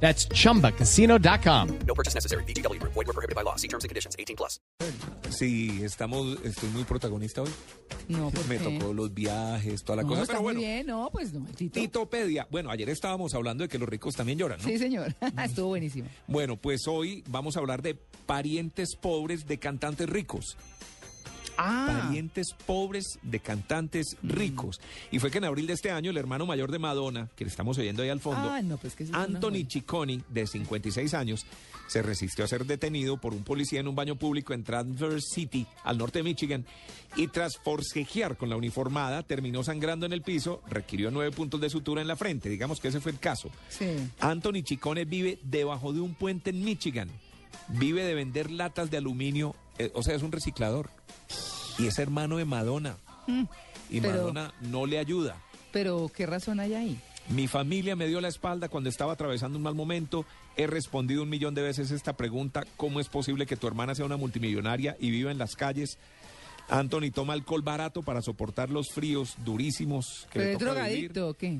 That's chumbacasino.com. No purchase necessary. BGW. Void were prohibited by law. See terms and conditions. 18 plus. Sí, estamos, estoy muy protagonista hoy. No, ¿por Me qué? tocó los viajes, toda la No, cosa. está Pero muy bueno, bien, no, pues no, Tito. Titopedia. Bueno, ayer estábamos hablando de que los ricos también lloran, ¿no? Sí, señor, estuvo buenísimo. Bueno, pues hoy vamos a hablar de parientes pobres de cantantes ricos. Ah, Parientes pobres de cantantes ricos. Y fue que en abril de este año el hermano mayor de Madonna, que le estamos oyendo ahí al fondo, Ah, no, pues que Anthony. Ciccone, de 56 años, se resistió a ser detenido por un policía en un baño público en Traverse City, al norte de Michigan, y tras forcejear con la uniformada, terminó sangrando en el piso, requirió nueve puntos de sutura en la frente. Digamos que ese fue el caso. Sí. Anthony Ciccone vive debajo de un puente en Michigan. Vive de vender latas de aluminio, eh, o sea, es un reciclador. Y es hermano de Madonna. y Mm. pero- Madonna no le ayuda. Pero, ¿qué razón hay ahí? Mi familia me dio la espalda cuando estaba atravesando un mal momento. He respondido un millón de veces esta pregunta. ¿Cómo es posible que tu hermana sea una multimillonaria y viva en las calles? Anthony toma alcohol barato para soportar los fríos durísimos que ¿Pero le es toca vivir. drogadicto o qué?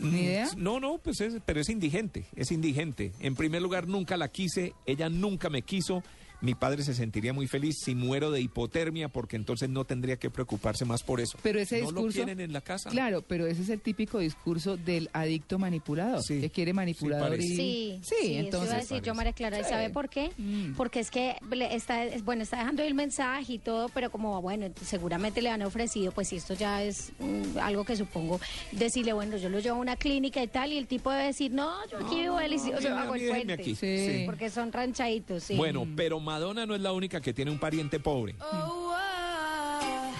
¿Ni idea? No, no, pues es, pero es indigente, es indigente. En primer lugar, nunca la quise, ella nunca me quiso. Mi padre se sentiría muy feliz si muero de hipotermia, porque entonces no tendría que preocuparse más por eso. Pero ese no discurso... lo quieren en la casa. Claro, pero ese es el típico discurso del adicto manipulador, Sí, que quiere manipulador parece. y... Sí, sí, sí, entonces... eso iba a decir yo, María Clara, ¿y Sí. sabe por qué? Mm. Porque es que le está, es- bueno, está dejando ahí el mensaje y todo, pero como, bueno, seguramente le han ofrecido, pues si esto ya es mm, algo que supongo, decirle, bueno, yo lo llevo a una clínica y tal, y el tipo debe decir, no, yo aquí vivo delicioso, a hago el puente. aquí. Sí. Porque son ranchaditos, sí. Bueno, pero Madonna no es la única que tiene un pariente pobre.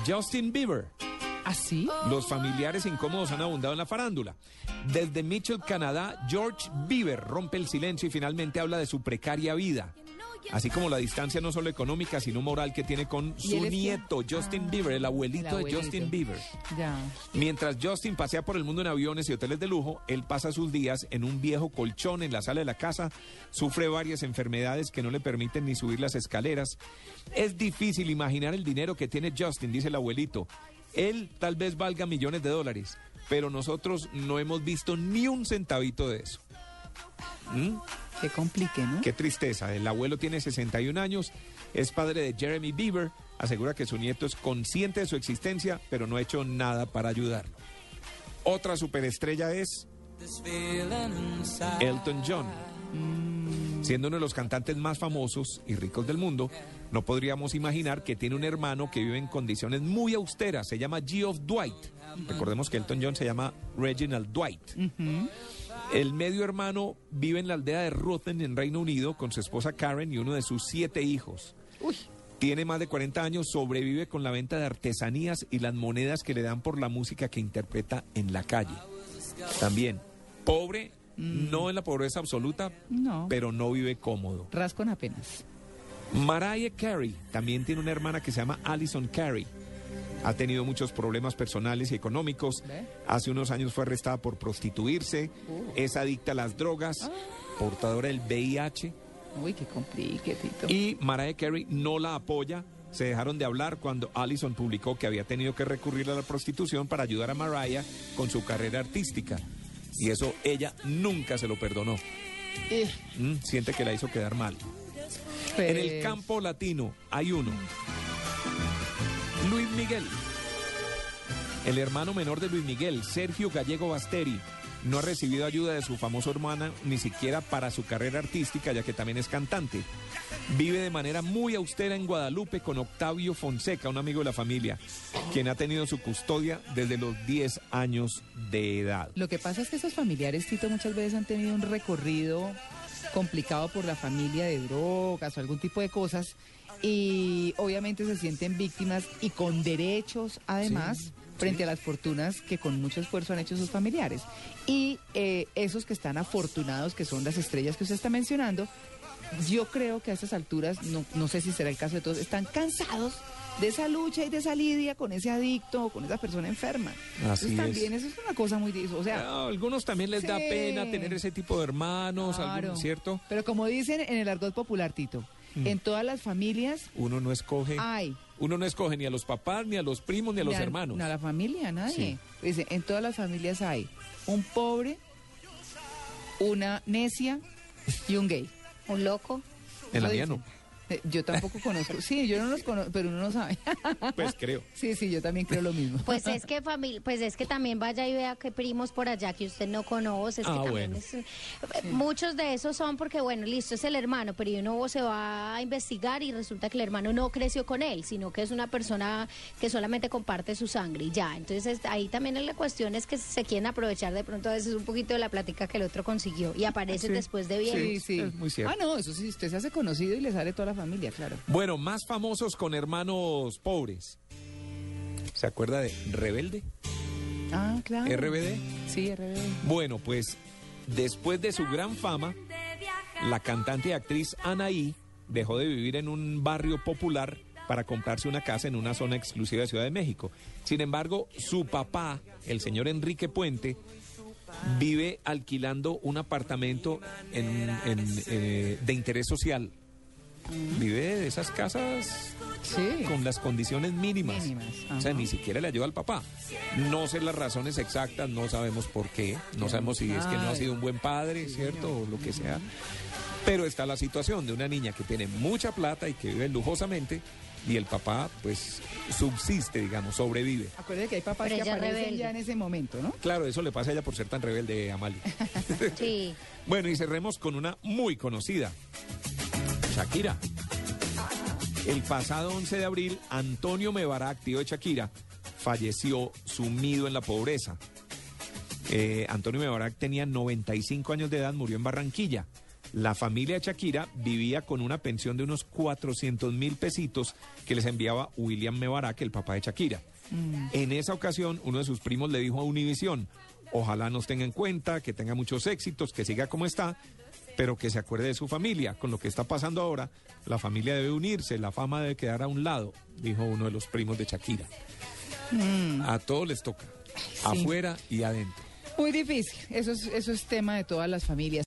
Justin Bieber. ¿Ah, sí? Los familiares incómodos han abundado en la farándula. Desde Mitchell, Canadá, George Bieber rompe el silencio y finalmente habla de su precaria vida. Así como la distancia no solo económica, sino moral que tiene con ¿Y su nieto, Justin Bieber, el abuelito, el abuelito. de Justin Bieber. Ya. Mientras Justin pasea por el mundo en aviones y hoteles de lujo, él pasa sus días en un viejo colchón en la sala de la casa, sufre varias enfermedades que no le permiten ni subir las escaleras. Es difícil imaginar el dinero que tiene Justin, dice el abuelito. Él tal vez valga millones de dólares, pero nosotros no hemos visto ni un centavito de eso. ¿Mm? Qué complique, ¿no? Qué tristeza. El abuelo tiene 61 años, es padre de Jeremy Bieber, asegura que su nieto es consciente de su existencia, pero no ha hecho nada para ayudarlo. Otra superestrella es Elton John. Siendo uno de los cantantes más famosos y ricos del mundo, no podríamos imaginar que tiene un hermano que vive en condiciones muy austeras. Se llama Geoff Dwight. Recordemos que Elton John se llama Reginald Dwight. El medio hermano vive en la aldea de Ruthen, en Reino Unido, con su esposa Karen y uno de sus siete hijos. Tiene más de 40 años, sobrevive con la venta de artesanías y las monedas que le dan por la música que interpreta en la calle. También, pobre, no en la pobreza absoluta, No. pero no vive cómodo. Rascon apenas. Mariah Carey también tiene una hermana que se llama Alison Carey. Ha tenido muchos problemas personales y económicos. Hace unos años fue arrestada por prostituirse. Es adicta a las drogas, portadora del VIH. Uy, qué complique, Tito. Y Mariah Carey no la apoya. Se dejaron de hablar cuando Allison publicó que había tenido que recurrir a la prostitución para ayudar a Mariah con su carrera artística. Y eso ella nunca se lo perdonó. Eh, Mm, Siente que la hizo quedar mal. En el pues, campo latino hay uno. Miguel. El hermano menor de Luis Miguel, Sergio Gallego Basteri, no ha recibido ayuda de su famoso hermana ni siquiera para su carrera artística, ya que también es cantante. Vive de manera muy austera en Guadalupe con Octavio Fonseca, un amigo de la familia, quien ha tenido su custodia desde los 10 años de edad. Lo que pasa es que esos familiares, Tito, muchas veces han tenido un recorrido complicado por la familia de drogas o algún tipo de cosas y obviamente se sienten víctimas y con derechos además Sí, frente a las fortunas que con mucho esfuerzo han hecho sus familiares. Y eh, esos que están afortunados, que son las estrellas que usted está mencionando, yo creo que a estas alturas, no, no sé si será el caso de todos, están cansados de esa lucha y de esa lidia con ese adicto o con esa persona enferma. Así Entonces, es. también eso es una cosa muy difícil. O sea, A algunos también les da pena tener ese tipo de hermanos, claro. algún- ¿cierto? Pero como dicen en el argot popular, Tito, Mm. en todas las familias Uno no escoge, hay. uno no escoge ni a los papás, ni a los primos, ni a los Ni a- hermanos. No, a la familia, nadie. Sí. Dice, en todas las familias hay un pobre, una necia y un gay. Un loco. En la mía dice. no. Eh, Yo tampoco conozco. Sí, yo no los conozco, pero uno no sabe. Pues creo. Sí, sí, yo también creo lo mismo. Pues es que familia, pues es que también vaya y vea que primos por allá que usted no conoce, es que Ah, también bueno. es- eh, muchos de esos son porque bueno, listo, es el hermano, pero y uno se va a investigar y resulta que el hermano no creció con él, sino que es una persona que solamente comparte su sangre y ya. Entonces es- ahí también la cuestión es que se quieren aprovechar de pronto a veces un poquito de la plática que el otro consiguió y aparecen Sí, después de bien. Sí, sí. es muy cierto. Ah, no, eso sí, usted se hace conocido y le sale toda la familia, claro. Bueno, más famosos con hermanos pobres. ¿Se acuerda de Rebelde? Ah, claro. RBD. Sí, RBD. Bueno, pues después de su gran fama, la cantante y actriz Anaí dejó de vivir en un barrio popular para comprarse una casa en una zona exclusiva de Ciudad de México. Sin embargo, su papá, el señor Enrique Puente, vive alquilando un apartamento en- en, eh, de interés social. Vive de esas casas Sí. con las condiciones mínimas. Mínimas, O sea, ni siquiera le ayuda al papá. No sé las razones exactas, no sabemos por qué, no sabemos si es que no ha sido un buen padre, ¿cierto? O lo que sea. Pero está la situación de una niña que tiene mucha plata y que vive lujosamente y el papá, pues, subsiste, digamos, sobrevive. Acuérdate que hay papás Pero que aparecen rebelde. ya en ese momento, ¿no? Claro, eso le pasa a ella por ser tan rebelde, Amalia. Sí. Bueno, y cerremos con una muy conocida, Shakira. El pasado 11 de abril, Antonio Mebarak, tío de Shakira, falleció sumido en la pobreza. Eh, Antonio Mebarak tenía 95 años de edad, murió en Barranquilla. La familia de Shakira vivía con una pensión de unos 400 mil pesitos que les enviaba William Mebarak, el papá de Shakira. En esa ocasión, uno de sus primos le dijo a Univisión, ojalá nos tenga en cuenta, que tenga muchos éxitos, que siga como está, pero que se acuerde de su familia. Con lo que está pasando ahora, la familia debe unirse, la fama debe quedar a un lado, dijo uno de los primos de Shakira. A todos les toca, afuera y adentro. Muy difícil. Eso es, eso es tema de todas las familias.